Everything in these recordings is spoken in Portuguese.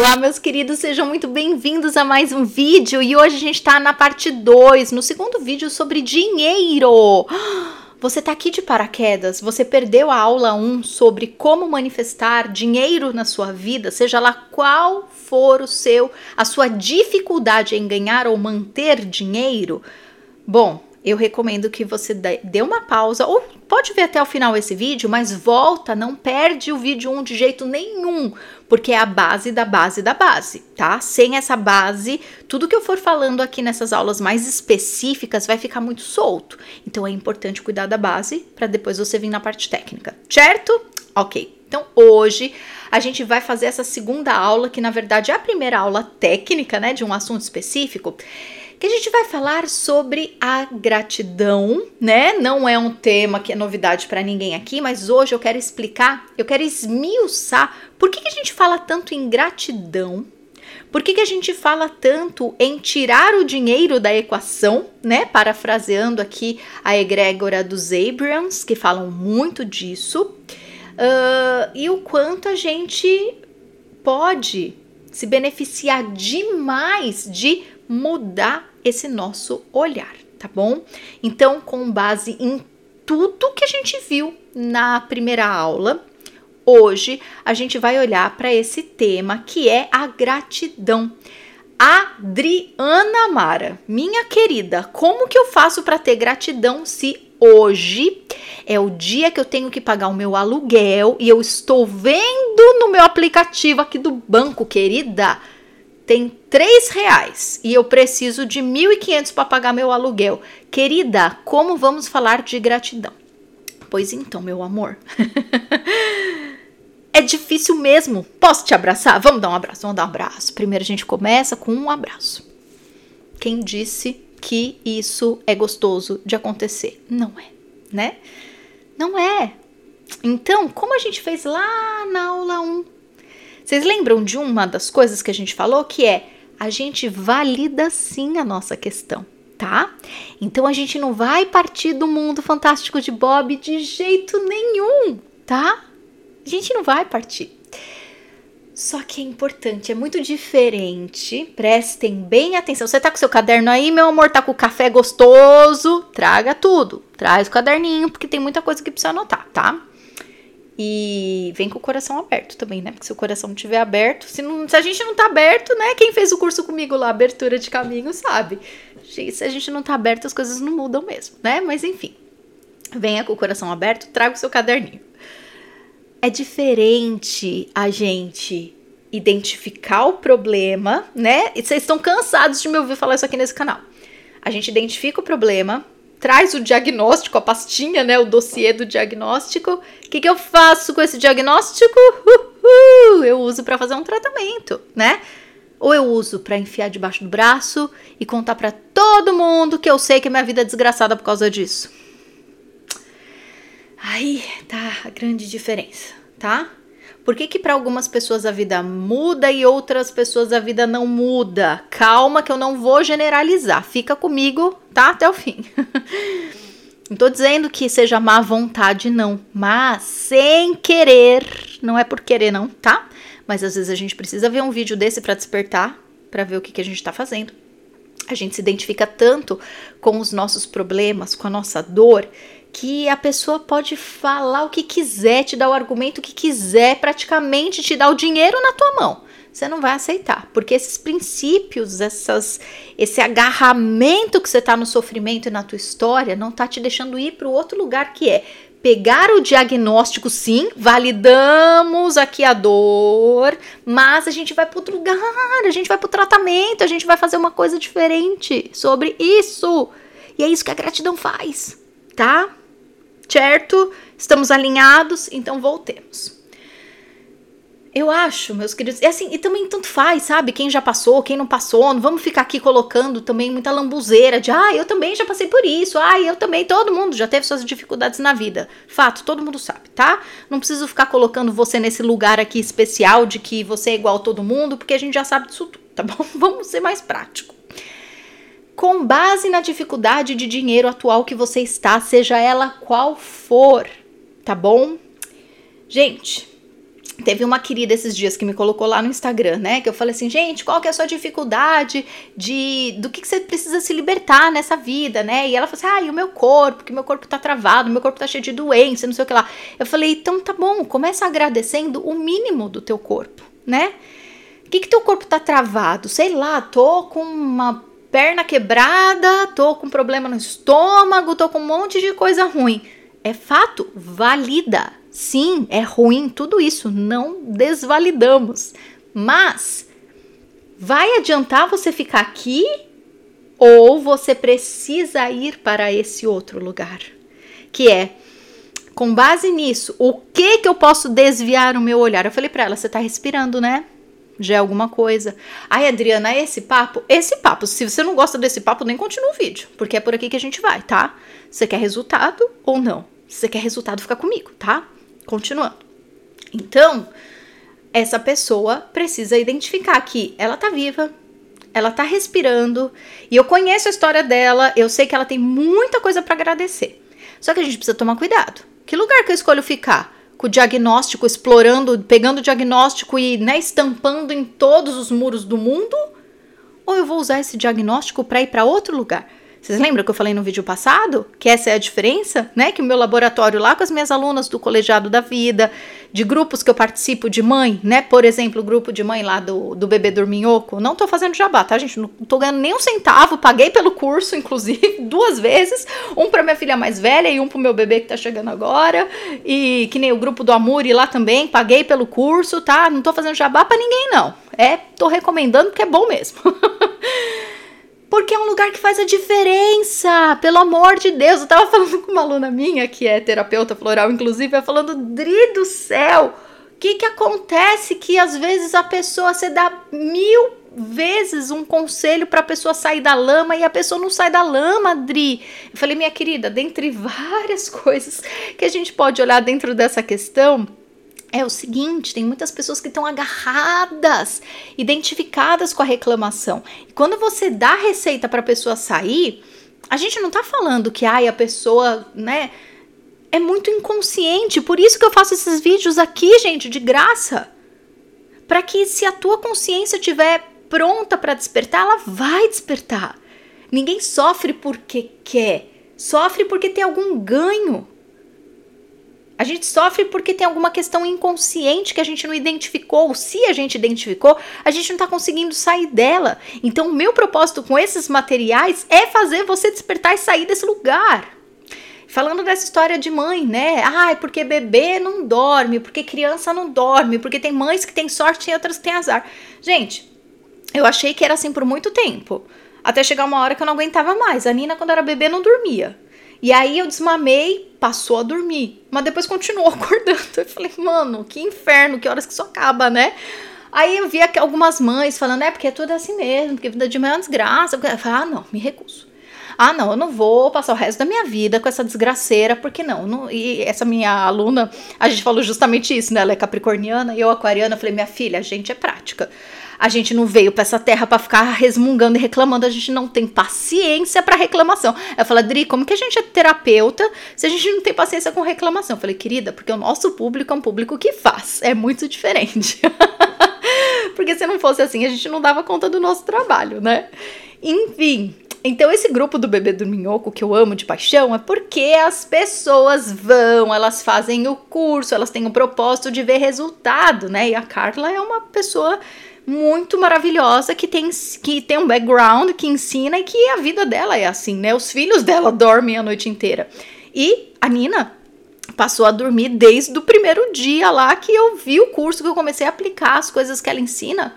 Olá, meus queridos, sejam muito bem-vindos a mais um vídeo e hoje a gente está na parte 2, no segundo vídeo sobre dinheiro. Você está aqui de paraquedas, você perdeu a aula 1 sobre como manifestar dinheiro na sua vida, seja lá qual for o seu, a sua dificuldade em ganhar ou manter dinheiro. Bom, eu recomendo que você dê uma pausa ou pode ver até o final esse vídeo, mas volta, não perde o vídeo 1 de jeito nenhum, porque é a base da base da base, tá? Sem essa base, tudo que eu for falando aqui nessas aulas mais específicas vai ficar muito solto. Então é importante cuidar da base para depois você vir na parte técnica, certo? OK. Então hoje a gente vai fazer essa segunda aula, que na verdade é a primeira aula técnica, né, de um assunto específico que a gente vai falar sobre a gratidão, né? Não é um tema que é novidade para ninguém aqui, mas hoje eu quero explicar, eu quero esmiuçar por que, que a gente fala tanto em gratidão, por que, que a gente fala tanto em tirar o dinheiro da equação, né? Parafraseando aqui a egrégora dos Abrams, que falam muito disso, uh, e o quanto a gente pode se beneficiar demais de mudar esse nosso olhar, tá bom? Então, com base em tudo que a gente viu na primeira aula, hoje a gente vai olhar para esse tema que é a gratidão. Adriana Mara, minha querida, como que eu faço para ter gratidão se hoje é o dia que eu tenho que pagar o meu aluguel e eu estou vendo no meu aplicativo aqui do banco, querida? Tem três reais e eu preciso de mil e quinhentos para pagar meu aluguel. Querida, como vamos falar de gratidão? Pois então, meu amor. é difícil mesmo. Posso te abraçar? Vamos dar um abraço, vamos dar um abraço. Primeiro a gente começa com um abraço. Quem disse que isso é gostoso de acontecer? Não é, né? Não é. Então, como a gente fez lá na aula 1, vocês lembram de uma das coisas que a gente falou que é a gente valida sim a nossa questão, tá? Então a gente não vai partir do mundo fantástico de Bob de jeito nenhum, tá? A gente não vai partir. Só que é importante, é muito diferente. Prestem bem atenção. Você tá com seu caderno aí, meu amor, tá com o café gostoso? Traga tudo. Traz o caderninho, porque tem muita coisa que precisa anotar, tá? E vem com o coração aberto também, né? Porque se o coração estiver aberto, se, não, se a gente não tá aberto, né? Quem fez o curso comigo lá, abertura de caminho, sabe? Se a gente não tá aberto, as coisas não mudam mesmo, né? Mas enfim, venha com o coração aberto, traga o seu caderninho. É diferente a gente identificar o problema, né? E vocês estão cansados de me ouvir falar isso aqui nesse canal. A gente identifica o problema, traz o diagnóstico, a pastinha, né, o dossiê do diagnóstico. O que, que eu faço com esse diagnóstico? Uhul, eu uso para fazer um tratamento, né? Ou eu uso para enfiar debaixo do braço e contar para todo mundo que eu sei que a minha vida é desgraçada por causa disso. Aí tá a grande diferença, tá? Por que, que para algumas pessoas a vida muda e outras pessoas a vida não muda? Calma que eu não vou generalizar. Fica comigo, tá? Até o fim. não tô dizendo que seja má vontade, não. Mas sem querer. Não é por querer, não, tá? Mas às vezes a gente precisa ver um vídeo desse para despertar, para ver o que, que a gente tá fazendo. A gente se identifica tanto com os nossos problemas, com a nossa dor, que a pessoa pode falar o que quiser, te dar o argumento que quiser, praticamente te dar o dinheiro na tua mão. Você não vai aceitar, porque esses princípios, essas, esse agarramento que você está no sofrimento e na tua história, não está te deixando ir para o outro lugar que é pegar o diagnóstico, sim, validamos aqui a dor, mas a gente vai para outro lugar, a gente vai para o tratamento, a gente vai fazer uma coisa diferente sobre isso. E é isso que a gratidão faz, tá? Certo? Estamos alinhados, então voltemos. Eu acho, meus queridos, é assim, e também tanto faz, sabe? Quem já passou, quem não passou, não vamos ficar aqui colocando também muita lambuzeira de, ah, eu também já passei por isso, ah, eu também, todo mundo já teve suas dificuldades na vida. Fato, todo mundo sabe, tá? Não preciso ficar colocando você nesse lugar aqui especial de que você é igual a todo mundo, porque a gente já sabe disso tudo, tá bom? Vamos ser mais prático com base na dificuldade de dinheiro atual que você está, seja ela qual for, tá bom? Gente, Teve uma querida esses dias que me colocou lá no Instagram, né? Que eu falei assim, gente, qual que é a sua dificuldade de do que, que você precisa se libertar nessa vida, né? E ela falou assim, ah, e o meu corpo, que meu corpo tá travado, meu corpo tá cheio de doença, não sei o que lá. Eu falei, então tá bom, começa agradecendo o mínimo do teu corpo, né? O que, que teu corpo tá travado? Sei lá, tô com uma perna quebrada, tô com problema no estômago, tô com um monte de coisa ruim. É fato, valida Sim, é ruim tudo isso, não desvalidamos. Mas vai adiantar você ficar aqui ou você precisa ir para esse outro lugar? Que é com base nisso, o que que eu posso desviar o meu olhar? Eu falei para ela, você tá respirando, né? Já é alguma coisa. Ai, Adriana, esse papo? Esse papo. Se você não gosta desse papo, nem continua o vídeo, porque é por aqui que a gente vai, tá? Você quer resultado ou não? Se você quer resultado, fica comigo, tá? Continuando. Então, essa pessoa precisa identificar que ela tá viva, ela tá respirando, e eu conheço a história dela, eu sei que ela tem muita coisa para agradecer. Só que a gente precisa tomar cuidado. Que lugar que eu escolho ficar? Com o diagnóstico, explorando, pegando o diagnóstico e né, estampando em todos os muros do mundo? Ou eu vou usar esse diagnóstico para ir para outro lugar? Vocês lembram que eu falei no vídeo passado? Que essa é a diferença, né? Que o meu laboratório lá com as minhas alunas do Colegiado da Vida, de grupos que eu participo de mãe, né? Por exemplo, o grupo de mãe lá do, do bebê dorminhoco. Não tô fazendo jabá, tá, gente? Não tô ganhando nem um centavo, paguei pelo curso, inclusive, duas vezes. Um para minha filha mais velha e um pro meu bebê que tá chegando agora. E que nem o grupo do Amuri lá também, paguei pelo curso, tá? Não tô fazendo jabá para ninguém, não. É, tô recomendando porque é bom mesmo. Porque é um lugar que faz a diferença, pelo amor de Deus. Eu tava falando com uma aluna minha, que é terapeuta floral, inclusive, ela falando, Dri do céu, o que que acontece que às vezes a pessoa, você dá mil vezes um conselho para a pessoa sair da lama e a pessoa não sai da lama, Dri. Eu falei, minha querida, dentre várias coisas que a gente pode olhar dentro dessa questão, é o seguinte: tem muitas pessoas que estão agarradas, identificadas com a reclamação. E quando você dá receita para a pessoa sair, a gente não está falando que ai, a pessoa, né, é muito inconsciente. Por isso que eu faço esses vídeos aqui, gente, de graça. Para que se a tua consciência estiver pronta para despertar, ela vai despertar. Ninguém sofre porque quer, sofre porque tem algum ganho. A gente sofre porque tem alguma questão inconsciente que a gente não identificou. Se a gente identificou, a gente não está conseguindo sair dela. Então, o meu propósito com esses materiais é fazer você despertar e sair desse lugar. Falando dessa história de mãe, né? Ai, porque bebê não dorme, porque criança não dorme, porque tem mães que têm sorte e outras que têm azar. Gente, eu achei que era assim por muito tempo. Até chegar uma hora que eu não aguentava mais. A Nina, quando era bebê, não dormia. E aí eu desmamei, passou a dormir. Mas depois continuou acordando. Eu falei, mano, que inferno, que horas que isso acaba, né? Aí eu vi algumas mães falando, é porque é tudo assim mesmo, porque vida de mãe é uma desgraça. Eu falei, ah, não, me recuso. Ah, não, eu não vou passar o resto da minha vida com essa desgraceira, porque não, não. E essa minha aluna, a gente falou justamente isso, né? Ela é capricorniana e eu aquariana. Eu falei, minha filha, a gente é prática. A gente não veio para essa terra para ficar resmungando e reclamando, a gente não tem paciência para reclamação. Eu falei, Adri, como que a gente é terapeuta se a gente não tem paciência com reclamação? Eu falei, querida, porque o nosso público é um público que faz, é muito diferente. porque se não fosse assim, a gente não dava conta do nosso trabalho, né? Enfim, então, esse grupo do bebê do minhoco que eu amo de paixão é porque as pessoas vão, elas fazem o curso, elas têm o propósito de ver resultado, né? E a Carla é uma pessoa muito maravilhosa que tem, que tem um background que ensina e que a vida dela é assim, né? Os filhos dela dormem a noite inteira. E a Nina passou a dormir desde o primeiro dia lá que eu vi o curso, que eu comecei a aplicar as coisas que ela ensina.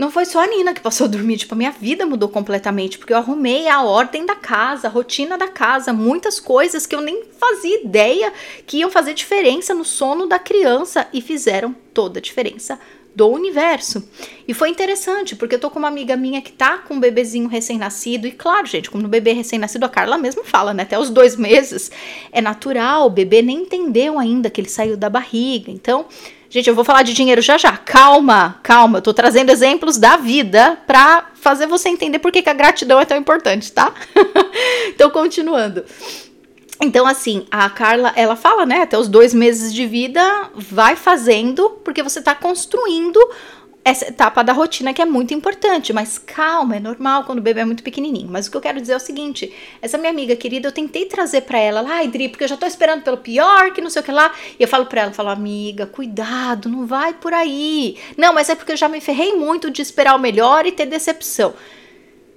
Não foi só a Nina que passou a dormir, tipo, a minha vida mudou completamente, porque eu arrumei a ordem da casa, a rotina da casa, muitas coisas que eu nem fazia ideia que iam fazer diferença no sono da criança e fizeram toda a diferença do universo. E foi interessante, porque eu tô com uma amiga minha que tá com um bebezinho recém-nascido, e claro, gente, como no bebê recém-nascido, a Carla mesmo fala, né? Até os dois meses é natural, o bebê nem entendeu ainda que ele saiu da barriga. Então, gente, eu vou falar de dinheiro já já. Calma, calma, eu tô trazendo exemplos da vida pra fazer você entender por que, que a gratidão é tão importante, tá? então, continuando. Então, assim, a Carla, ela fala, né, até os dois meses de vida, vai fazendo, porque você tá construindo essa etapa da rotina que é muito importante, mas calma, é normal quando o bebê é muito pequenininho. Mas o que eu quero dizer é o seguinte: essa minha amiga querida, eu tentei trazer para ela lá, Idri, porque eu já tô esperando pelo pior, que não sei o que lá. E eu falo para ela, falo, amiga, cuidado, não vai por aí. Não, mas é porque eu já me ferrei muito de esperar o melhor e ter decepção.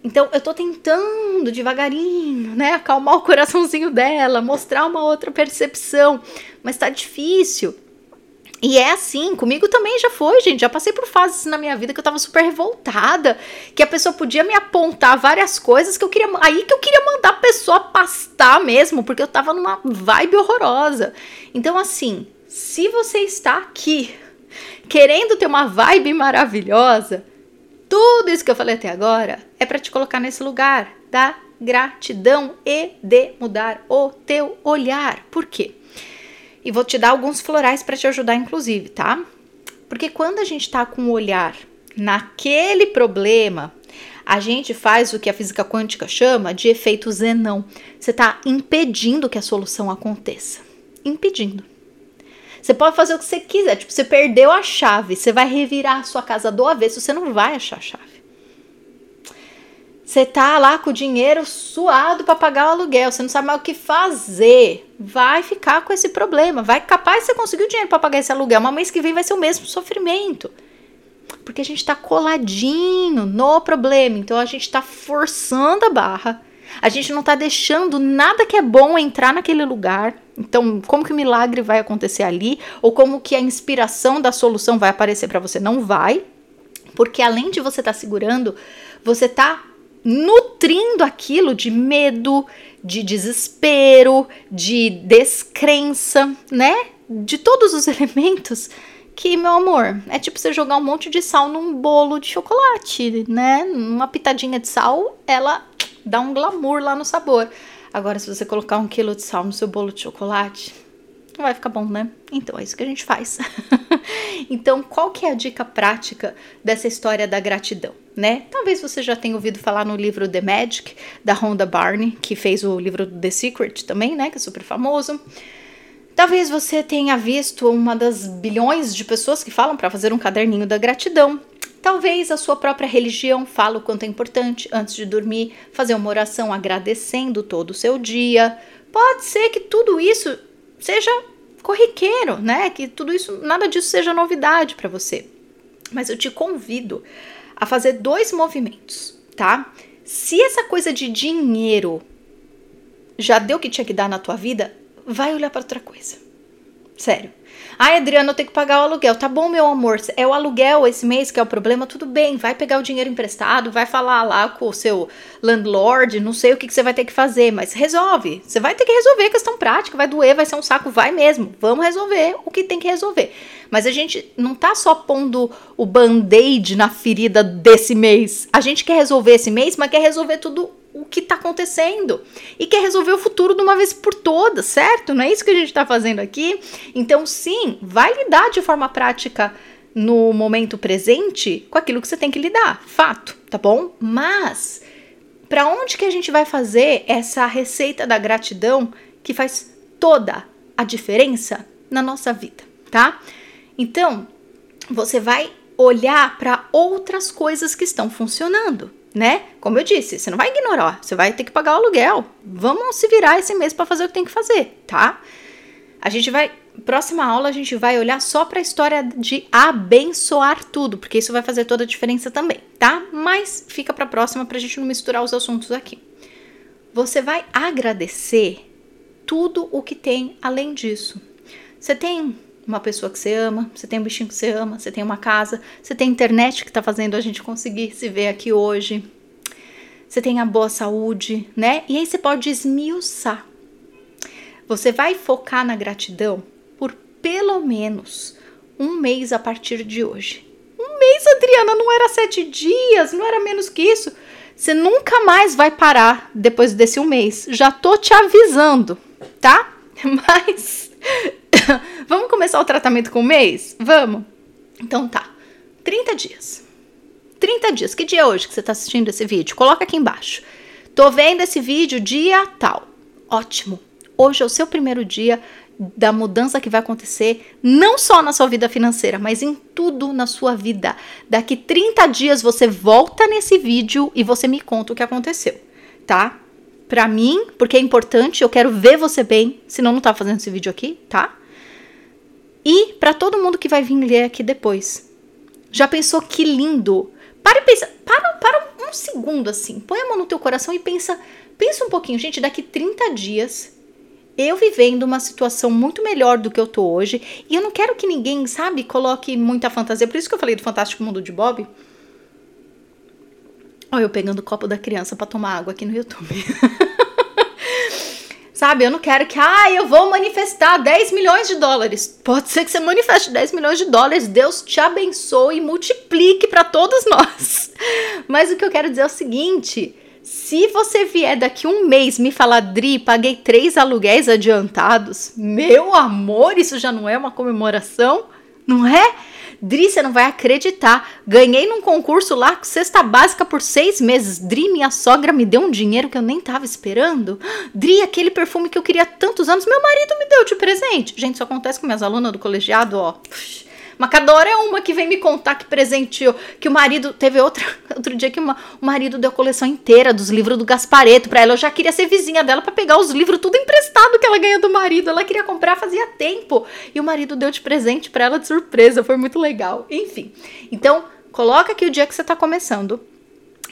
Então eu tô tentando devagarinho, né, acalmar o coraçãozinho dela, mostrar uma outra percepção, mas tá difícil. E é assim, comigo também já foi, gente. Já passei por fases na minha vida que eu tava super revoltada, que a pessoa podia me apontar várias coisas que eu queria. Aí que eu queria mandar a pessoa pastar mesmo, porque eu tava numa vibe horrorosa. Então, assim, se você está aqui querendo ter uma vibe maravilhosa, tudo isso que eu falei até agora é para te colocar nesse lugar da gratidão e de mudar o teu olhar. Por quê? E vou te dar alguns florais para te ajudar, inclusive, tá? Porque quando a gente tá com o olhar naquele problema, a gente faz o que a física quântica chama de efeito zenão. Você está impedindo que a solução aconteça. Impedindo. Você pode fazer o que você quiser. Tipo, você perdeu a chave, você vai revirar a sua casa do avesso, você não vai achar a chave. Você tá lá com o dinheiro suado para pagar o aluguel, você não sabe mais o que fazer. Vai ficar com esse problema. Vai capaz você conseguir o dinheiro para pagar esse aluguel, mas mês que vem vai ser o mesmo sofrimento. Porque a gente está coladinho no problema, então a gente está forçando a barra. A gente não está deixando nada que é bom entrar naquele lugar. Então, como que o milagre vai acontecer ali? Ou como que a inspiração da solução vai aparecer para você? Não vai. Porque além de você estar tá segurando, você está nutrindo aquilo de medo, de desespero, de descrença, né? De todos os elementos que, meu amor, é tipo você jogar um monte de sal num bolo de chocolate, né? Uma pitadinha de sal, ela dá um glamour lá no sabor. Agora, se você colocar um quilo de sal no seu bolo de chocolate, não vai ficar bom, né? Então é isso que a gente faz. então, qual que é a dica prática dessa história da gratidão, né? Talvez você já tenha ouvido falar no livro The Magic da Rhonda Barney, que fez o livro The Secret também, né, que é super famoso. Talvez você tenha visto uma das bilhões de pessoas que falam para fazer um caderninho da gratidão. Talvez a sua própria religião fale o quanto é importante antes de dormir fazer uma oração agradecendo todo o seu dia. Pode ser que tudo isso seja corriqueiro, né? Que tudo isso, nada disso seja novidade para você. Mas eu te convido a fazer dois movimentos, tá? Se essa coisa de dinheiro já deu o que tinha que dar na tua vida, vai olhar para outra coisa. Sério. Ai, Adriana, eu tenho que pagar o aluguel. Tá bom, meu amor. É o aluguel esse mês que é o problema, tudo bem. Vai pegar o dinheiro emprestado, vai falar lá com o seu landlord, não sei o que, que você vai ter que fazer, mas resolve. Você vai ter que resolver questão prática, vai doer, vai ser um saco, vai mesmo. Vamos resolver o que tem que resolver. Mas a gente não tá só pondo o band-aid na ferida desse mês. A gente quer resolver esse mês, mas quer resolver tudo o que está acontecendo e quer resolver o futuro de uma vez por todas, certo? Não é isso que a gente está fazendo aqui? Então, sim, vai lidar de forma prática no momento presente com aquilo que você tem que lidar, fato, tá bom? Mas para onde que a gente vai fazer essa receita da gratidão que faz toda a diferença na nossa vida, tá? Então, você vai olhar para outras coisas que estão funcionando né? Como eu disse, você não vai ignorar, você vai ter que pagar o aluguel. Vamos se virar esse mês para fazer o que tem que fazer, tá? A gente vai próxima aula a gente vai olhar só para a história de abençoar tudo, porque isso vai fazer toda a diferença também, tá? Mas fica para próxima para a gente não misturar os assuntos aqui. Você vai agradecer tudo o que tem além disso. Você tem uma pessoa que você ama, você tem um bichinho que você ama, você tem uma casa, você tem internet que está fazendo a gente conseguir se ver aqui hoje, você tem a boa saúde, né? E aí você pode esmiuçar. Você vai focar na gratidão por pelo menos um mês a partir de hoje. Um mês, Adriana, não era sete dias, não era menos que isso. Você nunca mais vai parar depois desse um mês. Já tô te avisando, tá? Mas Vamos começar o tratamento com um mês? Vamos? Então tá. 30 dias. 30 dias. Que dia é hoje que você está assistindo esse vídeo? Coloca aqui embaixo. Tô vendo esse vídeo dia tal. Ótimo. Hoje é o seu primeiro dia da mudança que vai acontecer, não só na sua vida financeira, mas em tudo na sua vida. Daqui 30 dias você volta nesse vídeo e você me conta o que aconteceu, tá? Pra mim, porque é importante, eu quero ver você bem, senão não tá fazendo esse vídeo aqui, tá? E para todo mundo que vai vir ler aqui depois. Já pensou que lindo? Para e pensa, para, para um segundo assim, põe a mão no teu coração e pensa, pensa um pouquinho, gente, daqui 30 dias eu vivendo uma situação muito melhor do que eu tô hoje. E eu não quero que ninguém, sabe, coloque muita fantasia. Por isso que eu falei do Fantástico Mundo de Bob. Olha eu pegando o copo da criança para tomar água aqui no YouTube. sabe, eu não quero que, ah, eu vou manifestar 10 milhões de dólares. Pode ser que você manifeste 10 milhões de dólares. Deus te abençoe e multiplique para todos nós. Mas o que eu quero dizer é o seguinte se você vier daqui um mês me falar, Dri, paguei três aluguéis adiantados, meu amor, isso já não é uma comemoração? Não é? Dri, você não vai acreditar. Ganhei num concurso lá com cesta básica por seis meses. Dri, minha sogra me deu um dinheiro que eu nem tava esperando. Dri, aquele perfume que eu queria há tantos anos, meu marido me deu de presente. Gente, isso acontece com minhas alunas do colegiado, ó. Puxa Macadora é uma que vem me contar que presenteou, que o marido teve outra, outro dia que uma, o marido deu a coleção inteira dos livros do Gaspareto para ela. Eu já queria ser vizinha dela para pegar os livros tudo emprestado que ela ganhou do marido. Ela queria comprar fazia tempo e o marido deu de presente para ela de surpresa. Foi muito legal. Enfim. Então, coloca aqui o dia que você tá começando.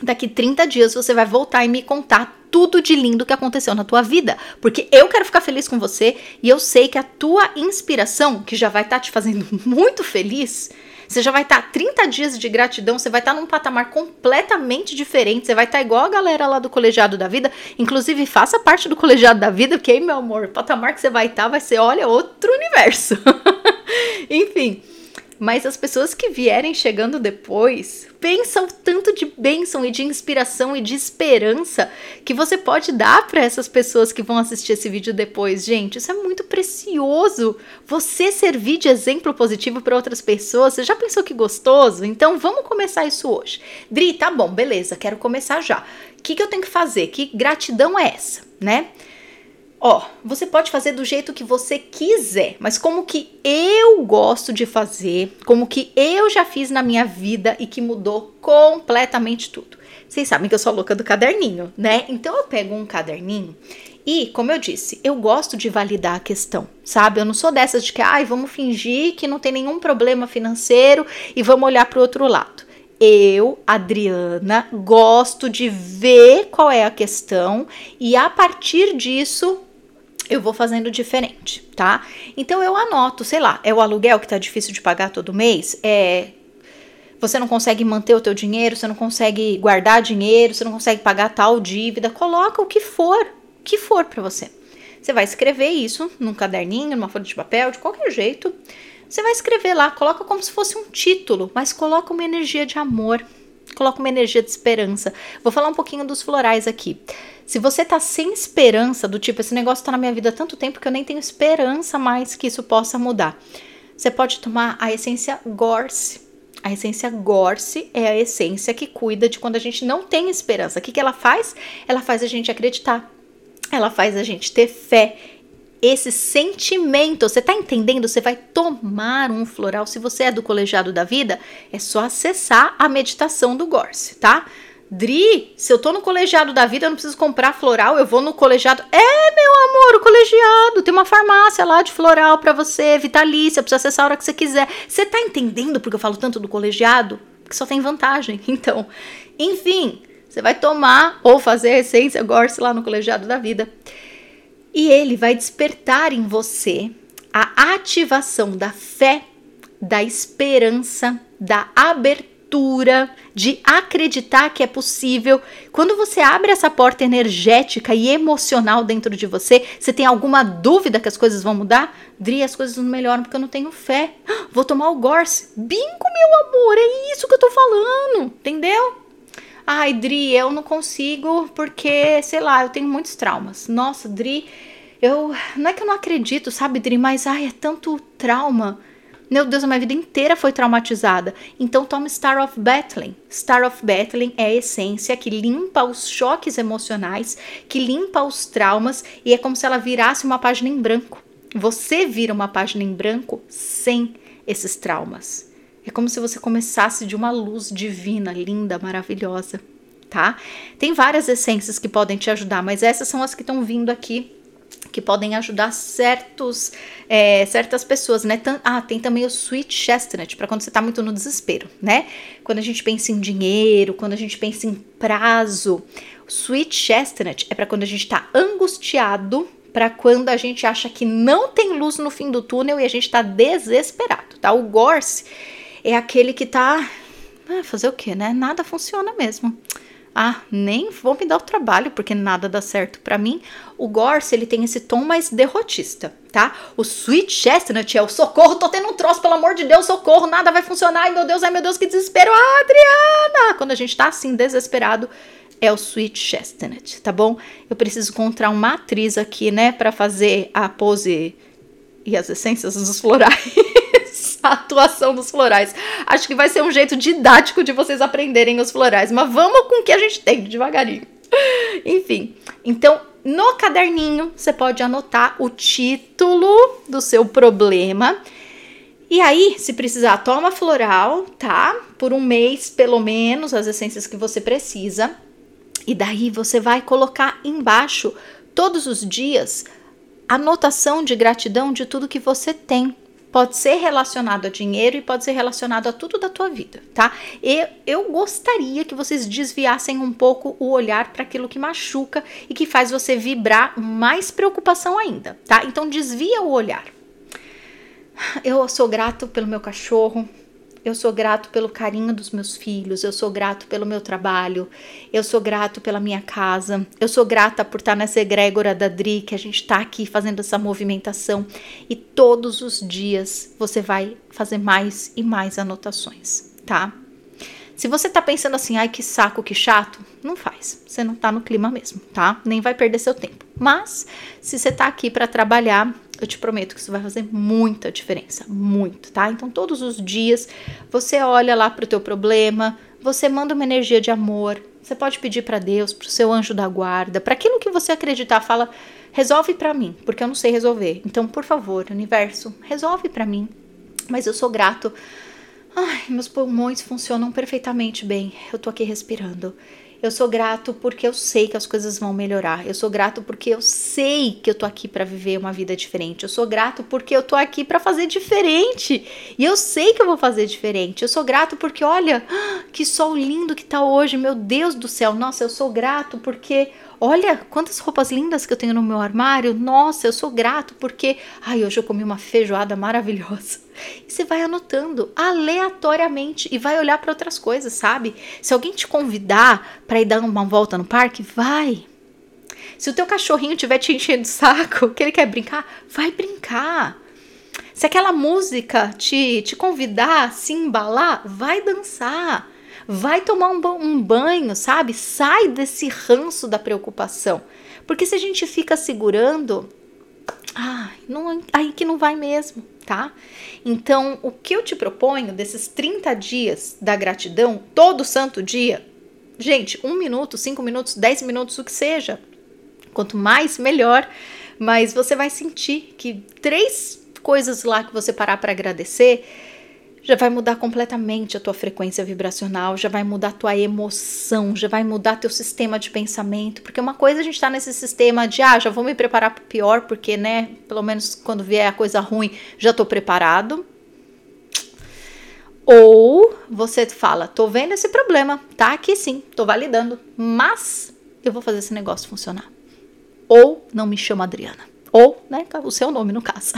Daqui 30 dias você vai voltar e me contar tudo de lindo que aconteceu na tua vida, porque eu quero ficar feliz com você e eu sei que a tua inspiração, que já vai estar tá te fazendo muito feliz, você já vai estar tá 30 dias de gratidão, você vai estar tá num patamar completamente diferente, você vai estar tá igual a galera lá do colegiado da vida, inclusive faça parte do colegiado da vida, porque aí, meu amor, o patamar que você vai estar tá vai ser, olha, outro universo. Enfim, mas as pessoas que vierem chegando depois pensam tanto de bênção e de inspiração e de esperança que você pode dar para essas pessoas que vão assistir esse vídeo depois. Gente, isso é muito precioso. Você servir de exemplo positivo para outras pessoas. Você já pensou que gostoso? Então vamos começar isso hoje. Dri, tá bom, beleza, quero começar já. O que, que eu tenho que fazer? Que gratidão é essa, né? Ó, você pode fazer do jeito que você quiser, mas como que eu gosto de fazer, como que eu já fiz na minha vida e que mudou completamente tudo. Vocês sabem que eu sou louca do caderninho, né? Então eu pego um caderninho e, como eu disse, eu gosto de validar a questão, sabe? Eu não sou dessas de que, ai, vamos fingir que não tem nenhum problema financeiro e vamos olhar para o outro lado eu, Adriana, gosto de ver qual é a questão e a partir disso eu vou fazendo diferente, tá? Então eu anoto, sei lá, é o aluguel que tá difícil de pagar todo mês, é você não consegue manter o teu dinheiro, você não consegue guardar dinheiro, você não consegue pagar tal dívida, coloca o que for, o que for para você. Você vai escrever isso num caderninho, numa folha de papel, de qualquer jeito. Você vai escrever lá, coloca como se fosse um título, mas coloca uma energia de amor, coloca uma energia de esperança. Vou falar um pouquinho dos florais aqui. Se você tá sem esperança, do tipo, esse negócio tá na minha vida há tanto tempo que eu nem tenho esperança mais que isso possa mudar. Você pode tomar a essência Gorse. A essência Gorse é a essência que cuida de quando a gente não tem esperança. O que, que ela faz? Ela faz a gente acreditar. Ela faz a gente ter fé esse sentimento. Você tá entendendo? Você vai tomar um floral. Se você é do colegiado da vida, é só acessar a meditação do Gorse, tá? Dri, se eu tô no colegiado da vida, eu não preciso comprar floral, eu vou no colegiado. É, meu amor, o colegiado. Tem uma farmácia lá de floral para você, vitalícia, precisa acessar a hora que você quiser. Você tá entendendo porque eu falo tanto do colegiado? Que só tem vantagem. Então, enfim, você vai tomar ou fazer a essência Gorse lá no colegiado da vida. E ele vai despertar em você a ativação da fé, da esperança, da abertura de acreditar que é possível. Quando você abre essa porta energética e emocional dentro de você, você tem alguma dúvida que as coisas vão mudar? Dri, as coisas não melhoram porque eu não tenho fé. Vou tomar o Gorse. Bingo, meu amor, é isso que eu tô falando, entendeu? Ai, Dri, eu não consigo porque, sei lá, eu tenho muitos traumas. Nossa, Dri, eu. Não é que eu não acredito, sabe, Dri, mas ai, é tanto trauma Meu Deus, a minha vida inteira foi traumatizada. Então toma Star of Battling. Star of Battling é a essência que limpa os choques emocionais, que limpa os traumas e é como se ela virasse uma página em branco. Você vira uma página em branco sem esses traumas. É como se você começasse de uma luz divina, linda, maravilhosa, tá? Tem várias essências que podem te ajudar, mas essas são as que estão vindo aqui que podem ajudar certos, é, certas pessoas, né? Ah, tem também o Sweet Chestnut, para quando você tá muito no desespero, né? Quando a gente pensa em dinheiro, quando a gente pensa em prazo. Sweet Chestnut é para quando a gente tá angustiado, para quando a gente acha que não tem luz no fim do túnel e a gente tá desesperado, tá? O Gorse é aquele que tá. Ah, fazer o quê, né? Nada funciona mesmo. Ah, nem vou me dar o trabalho porque nada dá certo para mim. O Gorse, ele tem esse tom mais derrotista, tá? O Sweet Chestnut é o socorro, tô tendo um troço, pelo amor de Deus, socorro, nada vai funcionar. Ai, meu Deus, ai, meu Deus, que desespero. Ah, Adriana! Quando a gente tá assim, desesperado, é o Sweet Chestnut, tá bom? Eu preciso encontrar uma atriz aqui, né, para fazer a pose e as essências dos florais. a atuação dos florais. Acho que vai ser um jeito didático de vocês aprenderem os florais, mas vamos com o que a gente tem, devagarinho. Enfim, então no caderninho você pode anotar o título do seu problema. E aí, se precisar, toma floral, tá? Por um mês, pelo menos, as essências que você precisa. E daí você vai colocar embaixo, todos os dias, anotação de gratidão de tudo que você tem pode ser relacionado a dinheiro e pode ser relacionado a tudo da tua vida, tá? E eu gostaria que vocês desviassem um pouco o olhar para aquilo que machuca e que faz você vibrar mais preocupação ainda, tá? Então desvia o olhar. Eu sou grato pelo meu cachorro, eu sou grato pelo carinho dos meus filhos, eu sou grato pelo meu trabalho, eu sou grato pela minha casa, eu sou grata por estar nessa egrégora da Dri, que a gente está aqui fazendo essa movimentação e todos os dias você vai fazer mais e mais anotações, tá? Se você tá pensando assim, ai que saco, que chato, não faz. Você não tá no clima mesmo, tá? Nem vai perder seu tempo. Mas se você tá aqui para trabalhar, eu te prometo que isso vai fazer muita diferença, muito, tá? Então todos os dias você olha lá pro teu problema, você manda uma energia de amor, você pode pedir para Deus, pro seu anjo da guarda, para aquilo que você acreditar, fala, resolve para mim, porque eu não sei resolver. Então, por favor, universo, resolve para mim. Mas eu sou grato. Ai, meus pulmões funcionam perfeitamente bem. Eu tô aqui respirando. Eu sou grato porque eu sei que as coisas vão melhorar. Eu sou grato porque eu sei que eu tô aqui para viver uma vida diferente. Eu sou grato porque eu tô aqui para fazer diferente. E eu sei que eu vou fazer diferente. Eu sou grato porque olha, que sol lindo que tá hoje, meu Deus do céu. Nossa, eu sou grato porque Olha quantas roupas lindas que eu tenho no meu armário. Nossa, eu sou grato porque, ai, hoje eu comi uma feijoada maravilhosa. E você vai anotando aleatoriamente e vai olhar para outras coisas, sabe? Se alguém te convidar para ir dar uma volta no parque, vai. Se o teu cachorrinho estiver te enchendo o saco, que ele quer brincar, vai brincar. Se aquela música te, te convidar se embalar, vai dançar. Vai tomar um, um banho, sabe? Sai desse ranço da preocupação. Porque se a gente fica segurando, ah, não, aí que não vai mesmo, tá? Então, o que eu te proponho desses 30 dias da gratidão, todo santo dia, gente, um minuto, cinco minutos, dez minutos, o que seja. Quanto mais, melhor. Mas você vai sentir que três coisas lá que você parar para agradecer já vai mudar completamente a tua frequência vibracional, já vai mudar a tua emoção, já vai mudar teu sistema de pensamento, porque uma coisa a gente tá nesse sistema de ah, já vou me preparar para o pior, porque né, pelo menos quando vier a coisa ruim, já tô preparado. Ou você fala, tô vendo esse problema, tá aqui sim, tô validando, mas eu vou fazer esse negócio funcionar. Ou não me chama Adriana. Ou, né, o seu nome no caso.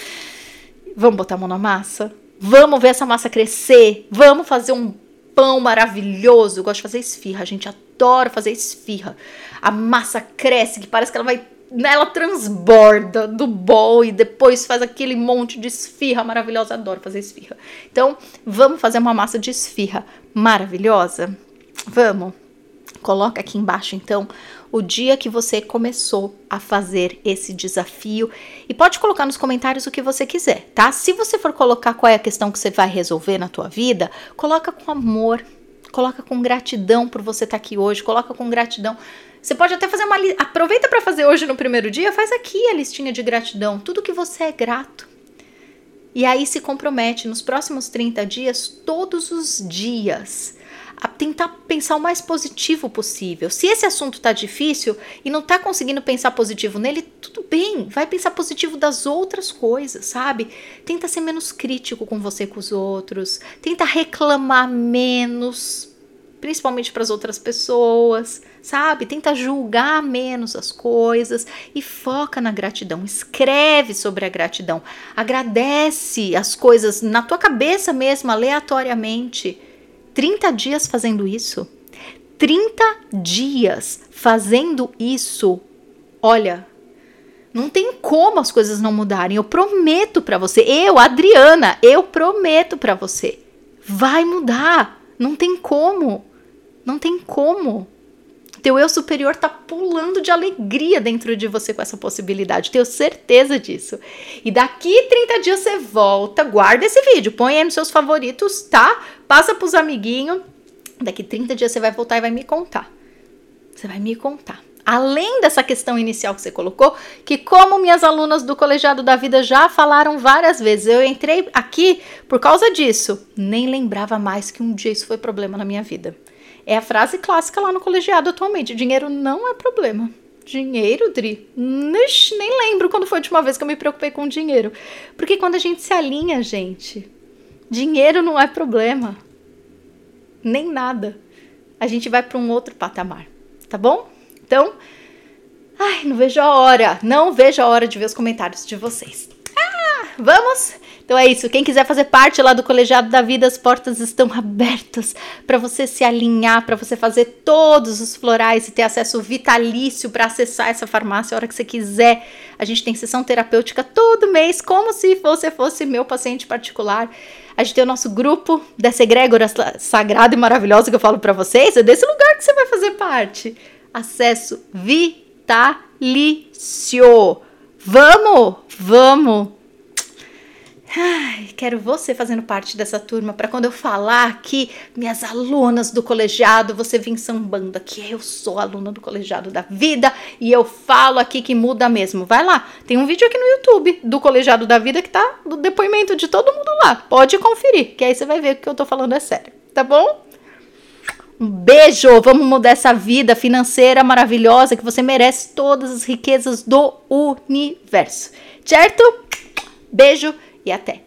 Vamos botar a mão na massa? Vamos ver essa massa crescer. Vamos fazer um pão maravilhoso. Eu gosto de fazer esfirra, gente adora fazer esfirra. A massa cresce, que parece que ela vai. Ela transborda do bol e depois faz aquele monte de esfirra maravilhosa. Adoro fazer esfirra. Então, vamos fazer uma massa de esfirra maravilhosa? Vamos. Coloca aqui embaixo então o dia que você começou a fazer esse desafio e pode colocar nos comentários o que você quiser, tá? Se você for colocar qual é a questão que você vai resolver na tua vida, coloca com amor, coloca com gratidão por você estar tá aqui hoje, coloca com gratidão. Você pode até fazer uma aproveita para fazer hoje no primeiro dia, faz aqui a listinha de gratidão, tudo que você é grato. E aí se compromete nos próximos 30 dias, todos os dias a tentar pensar o mais positivo possível. Se esse assunto tá difícil e não tá conseguindo pensar positivo nele, tudo bem, vai pensar positivo das outras coisas, sabe? Tenta ser menos crítico com você e com os outros, tenta reclamar menos, principalmente para as outras pessoas, sabe? Tenta julgar menos as coisas e foca na gratidão. Escreve sobre a gratidão. Agradece as coisas na tua cabeça mesmo, aleatoriamente 30 dias fazendo isso. 30 dias fazendo isso. Olha, não tem como as coisas não mudarem. Eu prometo para você, eu, Adriana, eu prometo para você. Vai mudar. Não tem como. Não tem como. Teu eu superior tá pulando de alegria dentro de você com essa possibilidade. Tenho certeza disso. E daqui 30 dias você volta, guarda esse vídeo, põe aí nos seus favoritos, tá? Passa pros amiguinhos. Daqui 30 dias você vai voltar e vai me contar. Você vai me contar. Além dessa questão inicial que você colocou, que como minhas alunas do colegiado da vida já falaram várias vezes, eu entrei aqui por causa disso. Nem lembrava mais que um dia isso foi problema na minha vida. É a frase clássica lá no colegiado atualmente: dinheiro não é problema. Dinheiro, Dri? Nem lembro quando foi a última vez que eu me preocupei com dinheiro. Porque quando a gente se alinha, gente, dinheiro não é problema. Nem nada. A gente vai para um outro patamar, tá bom? Então, ai, não vejo a hora, não vejo a hora de ver os comentários de vocês. Ah, vamos então é isso. Quem quiser fazer parte lá do Colegiado da Vida, as portas estão abertas para você se alinhar, para você fazer todos os florais e ter acesso vitalício para acessar essa farmácia a hora que você quiser. A gente tem sessão terapêutica todo mês, como se você fosse meu paciente particular. A gente tem o nosso grupo dessa egrégora sagrada e maravilhosa que eu falo para vocês. É desse lugar que você vai fazer parte. Acesso vitalício. Vamos, vamos Ai, quero você fazendo parte dessa turma para quando eu falar aqui, minhas alunas do colegiado, você vir sambando aqui. Eu sou aluna do colegiado da vida e eu falo aqui que muda mesmo. Vai lá, tem um vídeo aqui no YouTube do colegiado da vida que tá do depoimento de todo mundo lá. Pode conferir, que aí você vai ver que que eu tô falando é sério, tá bom? Um beijo! Vamos mudar essa vida financeira maravilhosa que você merece todas as riquezas do universo. Certo? Beijo! E até!